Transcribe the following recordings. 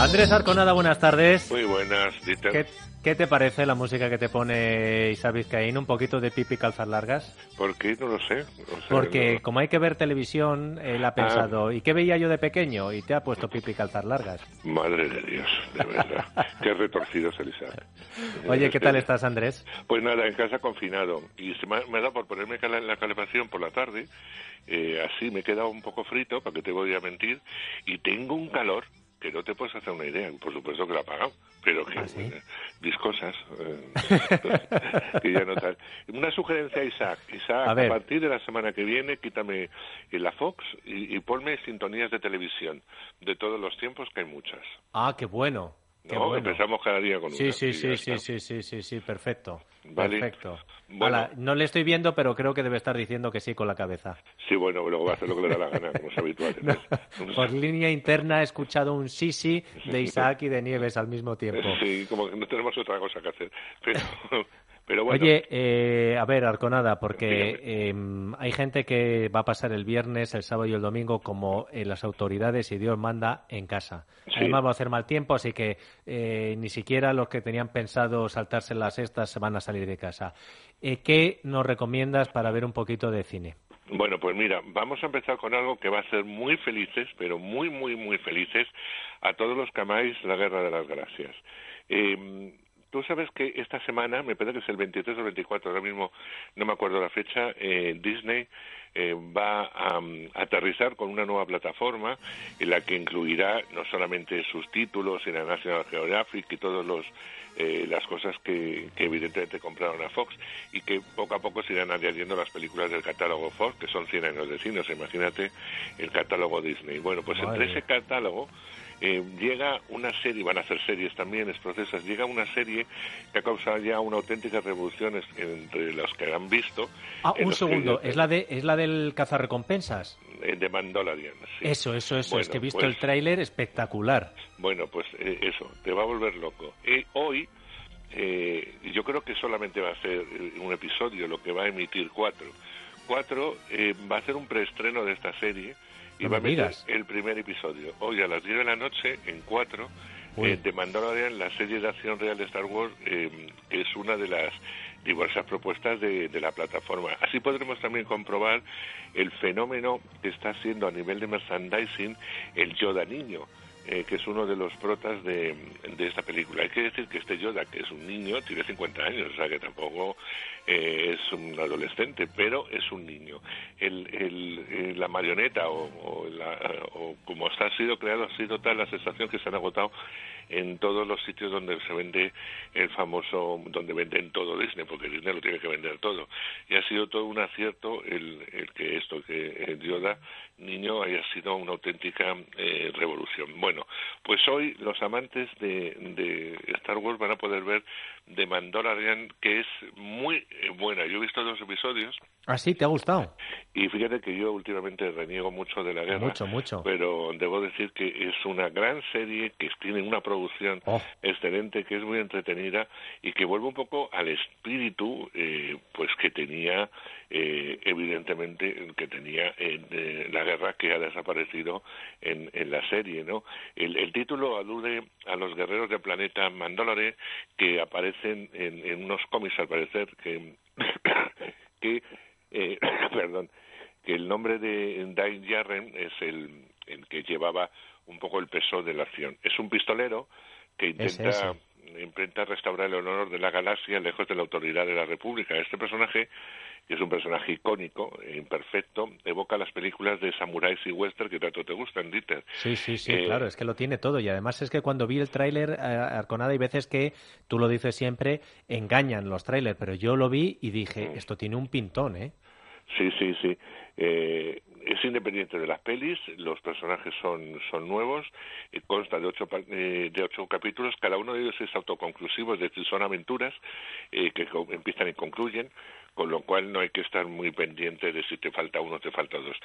Andrés Arconada, buenas tardes. Muy buenas, Dieter. ¿Qué, qué te parece la música que te pone Isa Vizcaín? ¿Un poquito de pipi calzas largas? ¿Por qué? No lo sé. Porque no- como hay que ver televisión, él Ah. ha pensado, ¿y qué veía yo de pequeño? Y te ha puesto pipi calzas largas. Madre de Dios, de verdad. qué retorcido Elisa. Oye, ¿qué tal estás, Andrés? Pues nada, en casa confinado. Y se me, ha- me ha dado por ponerme cala- la calefacción por la tarde. eh, así me he quedado un poco frito, para que te voy a mentir. Y tengo un calor que no te puedes hacer una idea. Por supuesto que lo ha pagado. Pero que ¿Ah, sí? eh, viscosas. eh, que ya no tal. Una sugerencia, Isaac. Isaac, A a, partir de la semana que viene, quítame eh, la Fox y, y ponme sintonías de televisión. De todos los tiempos, que hay muchas. Ah, qué bueno. Qué ¿no? bueno. Empezamos cada día con Sí, una. sí, sí, sí, sí, sí, sí, sí, perfecto. Vale. Perfecto. Bueno. No le estoy viendo, pero creo que debe estar diciendo que sí con la cabeza. Sí, bueno, luego va a hacer lo que le da la gana, como es habitual. No, por línea interna he escuchado un sí sí de Isaac y de Nieves al mismo tiempo. Sí, como que no tenemos otra cosa que hacer. Pero, pero bueno, Oye, eh, a ver, Arconada, porque eh, hay gente que va a pasar el viernes, el sábado y el domingo como eh, las autoridades y Dios manda en casa. Sí. Además va a hacer mal tiempo, así que eh, ni siquiera los que tenían pensado saltarse las estas se van a salir de casa. Eh, ¿Qué nos recomiendas para ver un poquito de cine? bueno, pues mira, vamos a empezar con algo que va a ser muy felices, pero muy, muy, muy felices a todos los que amáis la Guerra de las Galaxias. Eh, Tú sabes que esta semana, me parece que es el 23 o el 24, ahora mismo no me acuerdo la fecha, eh, Disney eh, va a, mm, aterrizar con una nueva plataforma en la que incluirá no solamente sus títulos y la National Geographic y todos los eh, las cosas que, que evidentemente compraron a Fox y que poco a poco se irán añadiendo las películas del catálogo Fox, que son 100 años de cine, o sea, imagínate el catálogo Disney. Bueno, pues Madre entre ese catálogo eh, llega una serie, van a hacer series también, es procesas, llega una serie que ha causado ya una auténtica revolución es- entre los que han visto. Ah, un los que- segundo, ¿es la, de, ¿es la del cazarrecompensas? eh, de Mandalorian. sí. Eso, eso, eso, es Bueno, que he visto pues- el tráiler espectacular. Bueno, pues eh, eso, te va a volver loco. Eh, hoy, eh, yo creo que solamente va a ser eh, un episodio, lo que va a emitir cuatro. Cuatro va a hacer un preestreno de esta serie y No va a me meter el primer episodio. Hoy a las 10 de la noche, en cuatro, Uy. eh, de Mandalorian, la serie de acción real de Star Wars, eh, que es una de las diversas propuestas de, de la plataforma. Así podremos también comprobar el fenómeno que está haciendo a nivel de merchandising el Yoda niño. Eh, que es uno de los protas de, de esta película. Hay que decir que este Yoda, que es un niño, tiene 50 años, o sea que tampoco eh, es un adolescente, pero es un niño. El, el- eh, la marioneta o, o la- o como está ha sido creado ha sido tal la sensación que se han agotado en todos los sitios donde se vende el famoso, donde venden todo Disney, porque Disney lo tiene que vender todo. Y ha sido todo un acierto el, el que esto, que Yoda niño haya sido una auténtica eh, revolución. Bueno, pues hoy los amantes de, de Star Wars van a poder ver The Mandalorian, que es muy eh, buena. Yo he visto dos episodios ¿Ah, sí? ¿Te ha gustado? y fíjate que yo últimamente reniego mucho de la guerra. Mucho, mucho. Pero debo decir que es una gran serie que tiene una Oh. excelente, que es muy entretenida y que vuelve un poco al espíritu eh, pues que tenía eh, evidentemente que tenía en eh, la guerra que ha desaparecido en, en la serie, ¿no? El, el título alude a los guerreros del planeta Mandalore que aparecen en, en unos cómics al parecer que que eh, perdón que el nombre de Dai Jarren es el, el que llevaba un poco el peso de la acción. Es un pistolero que intenta, intenta restaurar el honor de la galaxia lejos de la autoridad de la República. Este personaje, que es un personaje icónico, e imperfecto, evoca las películas de samuráis y western que tanto te gustan, Dieter. Sí, sí, sí, Eh, claro, es que lo tiene todo. Y además es que cuando vi el tráiler, eh, Arconada, hay veces que, tú lo dices siempre, engañan los tráilers, pero yo lo vi y dije, esto tiene un pintón, ¿eh? Sí, sí, sí. Eh, es independiente de las pelis, los personajes son, son nuevos, consta de ocho, eh, de ocho capítulos, cada uno de ellos es autoconclusivo, es decir, son aventuras eh, que empiezan y concluyen, con lo cual no hay que estar muy pendiente de si te falta uno o te falta dos.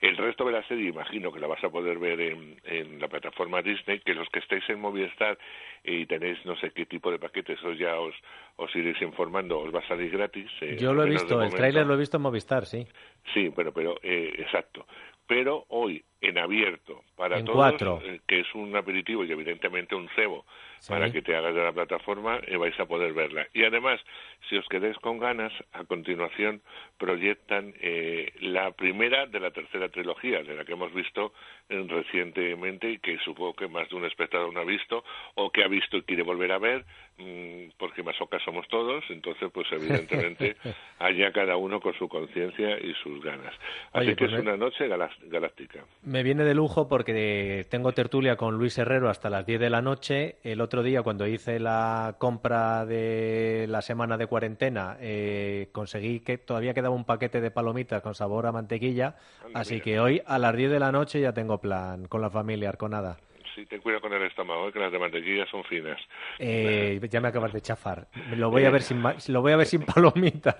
El resto de la serie, imagino que la vas a poder ver en, en la plataforma Disney, que los que estéis en Movistar y tenéis no sé qué tipo de paquetes, eso ya os, os iréis informando, os va a salir gratis. eh, Yo lo he visto, el tráiler lo he visto en Movistar, sí. Sí, pero, pero eh, exacto. Pero hoy en abierto para En todos, cuatro. eh, que es un aperitivo y evidentemente un cebo para que te hagas de la plataforma, eh, vais a poder verla. Y además, si os quedáis con ganas, a continuación proyectan eh, la primera de la tercera trilogía, de la que hemos visto eh, recientemente y que supongo que más de un espectador no ha visto, o que ha visto y quiere volver a ver, mm, porque masocas somos todos, entonces, pues evidentemente, allá cada uno con su conciencia y sus ganas. Así Oye, que pues es me- una noche galáctica. Me viene de lujo porque tengo tertulia con Luis Herrero hasta las 10 de la noche. El otro día, cuando hice la compra de la semana de cuarentena, eh, conseguí que todavía quedaba un paquete de palomitas con sabor a mantequilla. Anda, así mira. que hoy a las 10 de la noche ya tengo plan con la familia Arconada. Sí, ten cuidado con el estómago, eh, que las de mantequilla son finas. Eh, ya me acabas de chafar. Lo voy a ver sin, ma- lo voy a ver sin palomitas.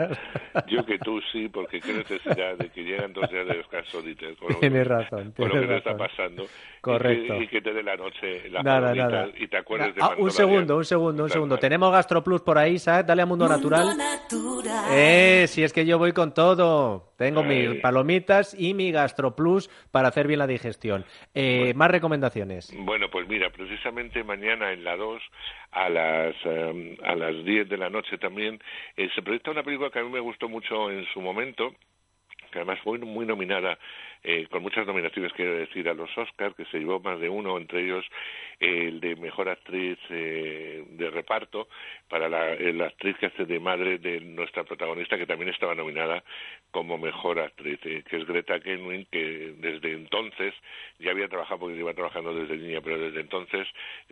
Yo que tú sí, porque qué necesidad de que llegan dos días de descanso, Dieter, con lo, Tienes razón, con lo que te está razón. pasando. Correcto. Y que, y que te dé la noche la Nada, nada. y te acuerdes de Ah, un segundo, un segundo, un segundo. cual. Tenemos GastroPlus por ahí, ¿sabes? Dale a Mundo Natural. Natural. Eh, si es que yo voy con todo. Tengo Ay. mis palomitas y mi GastroPlus para hacer bien la digestión. Eh, Más recomendaciones. Bueno, pues mira, precisamente mañana en la 2 a las eh, a las 10 de la noche también eh, se proyecta una película que a mí me gustó mucho en su momento que además fue muy nominada, eh, con muchas nominaciones, quiero decir, a los Oscars, que se llevó más de uno, entre ellos el de Mejor Actriz eh, de Reparto, para la, eh, actriz que hace de madre de nuestra protagonista, que también estaba nominada como Mejor Actriz, eh, que es Greta Gerwig, que desde entonces ya había trabajado, porque lleva trabajando desde niña, pero desde entonces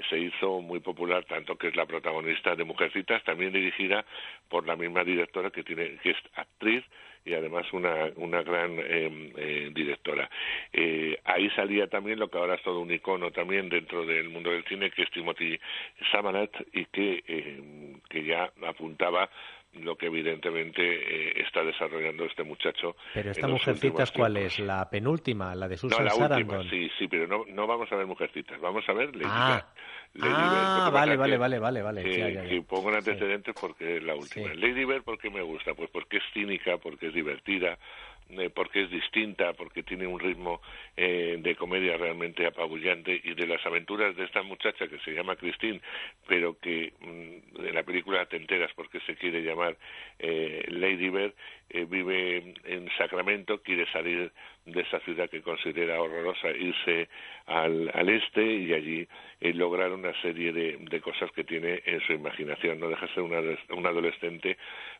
se hizo muy popular, tanto que es la protagonista de Mujercitas, también dirigida por la misma directora que, tiene, que es actriz, y además una, una gran eh, eh, directora. Eh, ahí salía también lo que ahora es todo un icono también dentro del mundo del cine, que es Timothy Samarat y que, eh, que ya apuntaba lo que evidentemente eh, está desarrollando este muchacho. Pero esta últimos ¿cuál tiempos. es? ¿La penúltima? ¿La de No, Susan la Sarandon? última, sí, sí, pero no, no vamos a ver Mujercitas, vamos a ver Lady Ah. Bird. Lady Bird. Ah, que vale, vale, que- vale, vale, vale. ya. que pongo en antecedentes porque es la última. Sí. Lady Bird, ¿por qué me gusta? Pues porque es cínica, porque es divertida, porque es distinta, porque tiene un ritmo eh, de comedia realmente apabullante y de las aventuras de esta muchacha que se llama Christine, pero que mm, en la película te enteras porque se quiere llamar eh, Lady Bird, eh, vive en Sacramento, quiere salir de esa ciudad que considera horrorosa, irse al, al este y allí eh, lograr una serie de, de cosas que tiene en su imaginación. No deja de ser una, una adolescente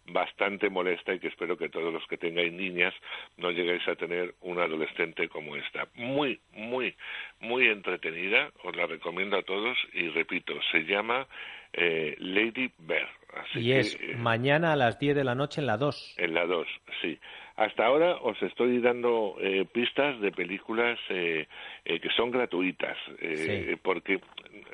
bastante molesta y que espero que todos los que tengáis niñas no lleguéis a tener una adolescente como esta. Muy, muy, muy entretenida, os la recomiendo a todos y repito, se llama eh, Lady Bear. Así Y que, es eh, mañana a las 10 de la noche en la 2. en la 2, sí. Hasta ahora os estoy dando eh, pistas de películas eh, eh, que son gratuitas, eh, Sí. porque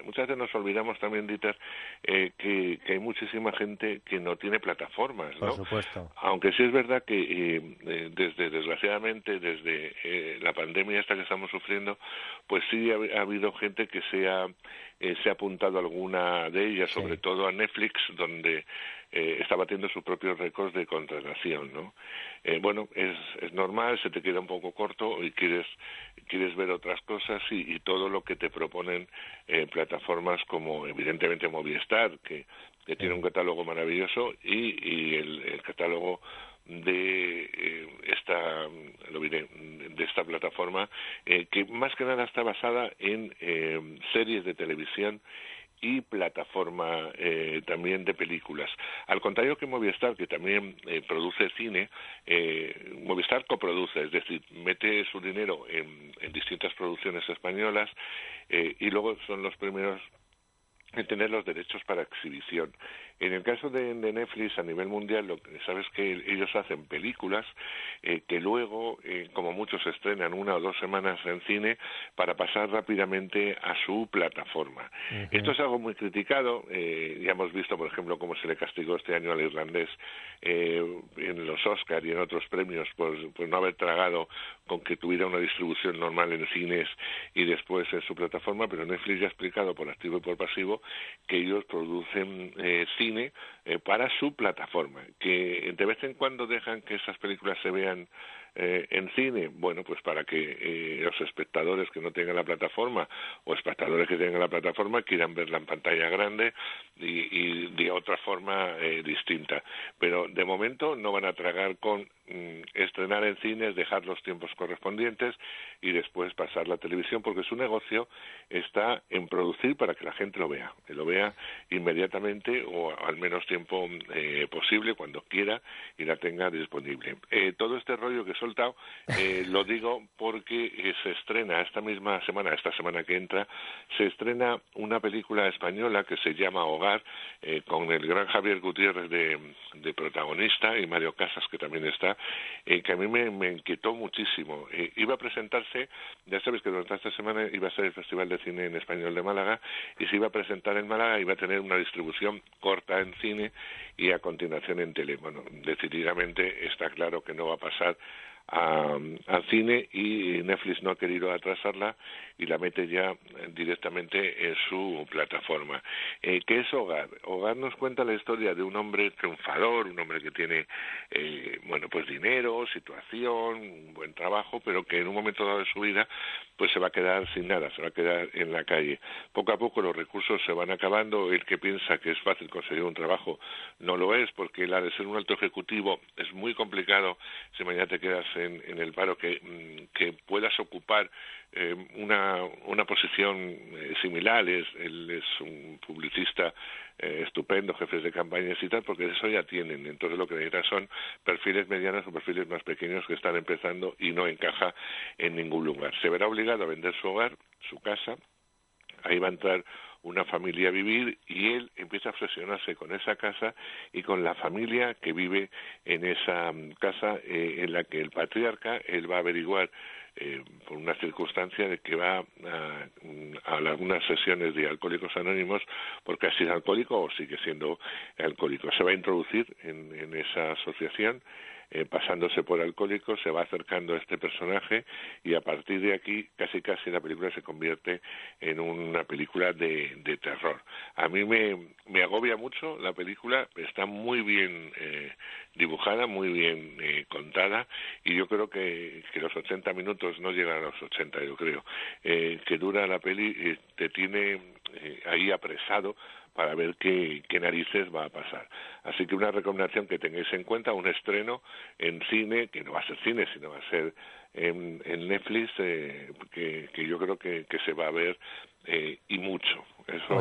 muchas veces nos olvidamos también, Dieter, eh, que, que hay muchísima gente que no tiene plataformas, Por ¿no? supuesto. Aunque sí es verdad que eh, desde, desgraciadamente, desde eh, la pandemia esta que estamos sufriendo, pues sí ha, ha habido gente que se ha, eh, se ha apuntado alguna de ellas, Sí. sobre todo a Netflix, donde eh, está batiendo sus propios récords de contratación, ¿no? Eh, bueno, es, es normal, se te queda un poco corto y quieres, quieres ver otras cosas y, y todo lo que te proponen eh, plataformas como evidentemente Movistar, que, que tiene un catálogo maravilloso, y, y el, el catálogo de eh, esta lo diré, de esta plataforma eh, que más que nada está basada en eh, series de televisión y plataforma eh, también de películas. Al contrario que Movistar, que también eh, produce cine, eh, Movistar coproduce, es decir, mete su dinero en, en distintas producciones españolas eh, y luego son los primeros en tener los derechos para exhibición. En el caso de, de Netflix a nivel mundial, lo que sabes que ellos hacen películas eh, que luego, eh, como muchos, se estrenan una o dos semanas en cine para pasar rápidamente a su plataforma. Esto es algo muy criticado. eh, ya hemos visto, por ejemplo, cómo se le castigó este año al irlandés eh, en los Oscar y en otros premios por, por no haber tragado con que tuviera una distribución normal en cines y después en su plataforma, pero Netflix ya ha explicado por activo y por pasivo que ellos producen eh, cine eh, para su plataforma, que de vez en cuando dejan que esas películas se vean eh, en cine? Bueno, pues para que eh, los espectadores que no tengan la plataforma o espectadores que tengan la plataforma quieran verla en pantalla grande y, de otra forma eh, distinta. Pero de momento no van a tragar con mm, estrenar en cines, dejar los tiempos correspondientes y después pasar la televisión, porque su negocio está en producir para que la gente lo vea, que lo vea inmediatamente o al menos tiempo eh, posible, cuando quiera y la tenga disponible. Eh, todo este rollo que he eh, lo digo porque se estrena esta misma semana, esta semana que entra, se estrena una película española que se llama Hogar, con el gran Javier Gutiérrez de, protagonista y Mario Casas, que también está, que a mí me, me inquietó muchísimo. iba a presentarse, ya sabes que durante esta semana iba a ser el Festival de Cine en Español de Málaga, y se iba a presentar en Málaga, iba a tener una distribución corta en cine y a continuación en tele. Bueno, decididamente está claro que no va a pasar al cine y Netflix no ha querido atrasarla y la mete ya directamente en su plataforma. Eh, ¿Qué es Hogar? Hogar nos cuenta la historia de un hombre triunfador, un hombre que tiene, eh, bueno, pues dinero, situación, un buen trabajo, pero que en un momento dado de su vida, pues se va a quedar sin nada, se va a quedar en la calle. Poco a poco los recursos se van acabando, el que piensa que es fácil conseguir un trabajo no lo es, porque la de ser un alto ejecutivo es muy complicado si mañana te quedas en, el paro que, mm, que puedas ocupar eh, una, una posición eh, similar. Es, él es un publicista eh, estupendo, jefes de campañas y tal, porque eso ya tienen. Entonces lo que necesitan son perfiles medianos o perfiles más pequeños que están empezando y no encaja en ningún lugar. Se verá obligado a vender su hogar, su casa. Ahí va a entrar una familia a vivir y él empieza a obsesionarse con esa casa y con la familia que vive en esa mm, casa eh, en la que el patriarca él va a averiguar eh, por una circunstancia de que va a, a, algunas sesiones de alcohólicos anónimos porque ha sido alcohólico o sigue siendo alcohólico. Se va a introducir en esa asociación eh, pasándose por alcohólico, se va acercando a este personaje y a partir de aquí casi casi la película se convierte en una película de, de terror. A mí me, me agobia mucho la película, está muy bien eh, dibujada, muy bien eh, contada y yo creo que, que los 80 minutos no llegan a los 80, yo creo, eh, que dura la peli y te tiene eh, ahí apresado para ver qué, qué, narices va a pasar. Así que una recomendación que tengáis en cuenta, un estreno en cine, que no va a ser cine, sino va a ser en, en Netflix, eh, que, que, yo creo que, que, se va a ver eh,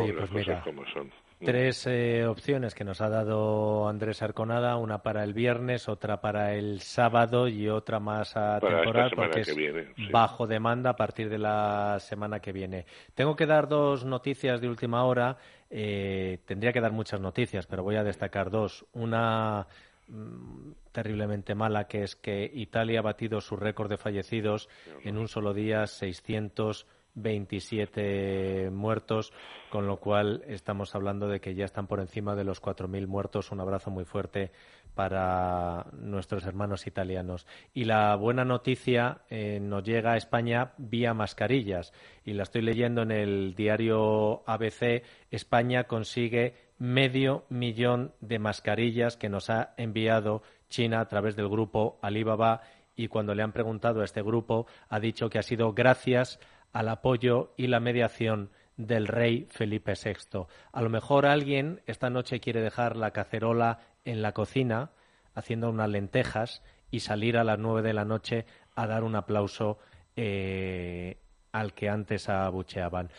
Oye, pues como son. Tres eh, opciones que nos ha dado Andrés Arconada, una para el viernes, otra para el sábado y otra más a temporal porque es viene, sí. bajo demanda a partir de la semana que viene. Tengo que dar dos noticias de última hora. Eh, tendría que dar muchas noticias, pero voy a destacar dos. Una mmm, terriblemente mala, que es que Italia ha batido su récord de fallecidos en un solo día, 600 27 muertos, con lo cual estamos hablando de que ya están por encima de los 4.000 muertos. Un abrazo muy fuerte para nuestros hermanos italianos. Y la buena noticia eh, nos llega a España vía mascarillas. Y la estoy leyendo en el diario ABC. España consigue medio millón de mascarillas que nos ha enviado China a través del grupo Alibaba. Y cuando le han preguntado a este grupo, ha dicho que ha sido gracias al apoyo y la mediación del rey Felipe VI. A lo mejor alguien esta noche quiere dejar la cacerola en la cocina haciendo unas lentejas y salir a las nueve de la noche a dar un aplauso eh, al que antes abucheaban.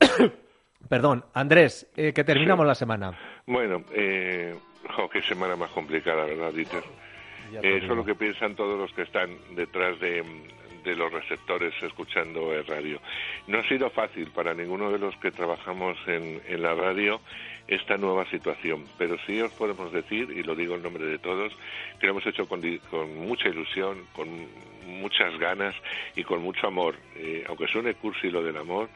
Perdón, Andrés, eh, que terminamos Sí. la semana. Bueno, eh, jo, qué semana más complicada, ¿verdad, Dieter? Eh, eso es lo que piensan todos los que están detrás de, de los receptores escuchando el radio. No ha sido fácil para ninguno de los que trabajamos en, en la radio esta nueva situación, pero sí os podemos decir, y lo digo en nombre de todos, que lo hemos hecho con, con mucha ilusión, con muchas ganas y con mucho amor. Eh, aunque suene cursi lo del amor,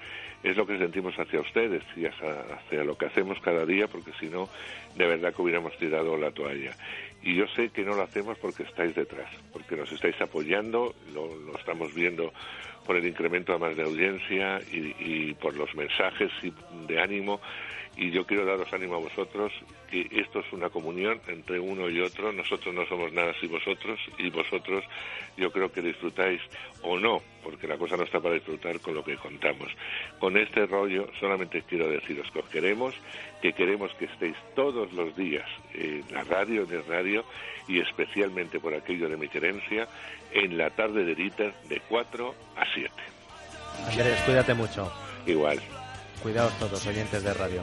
es lo que sentimos hacia ustedes y hacia, hacia lo que hacemos cada día, porque si no, de verdad que hubiéramos tirado la toalla. Y yo sé que no lo hacemos porque estáis detrás, porque nos estáis apoyando, lo, lo estamos viendo por el incremento además de audiencia y, y por los mensajes de ánimo y yo quiero daros ánimo a vosotros que esto es una comunión entre uno y otro, nosotros no somos nada sin vosotros y vosotros yo creo que disfrutáis o no, porque la cosa no está para disfrutar con lo que contamos. Con este rollo solamente quiero deciros que os queremos, que queremos que estéis todos los días en la radio, en el radio y especialmente por aquello de mi querencia, en la tarde de Dieter de 4 a 7. Andrés, cuídate mucho. Igual. Cuidaos todos, oyentes de radio.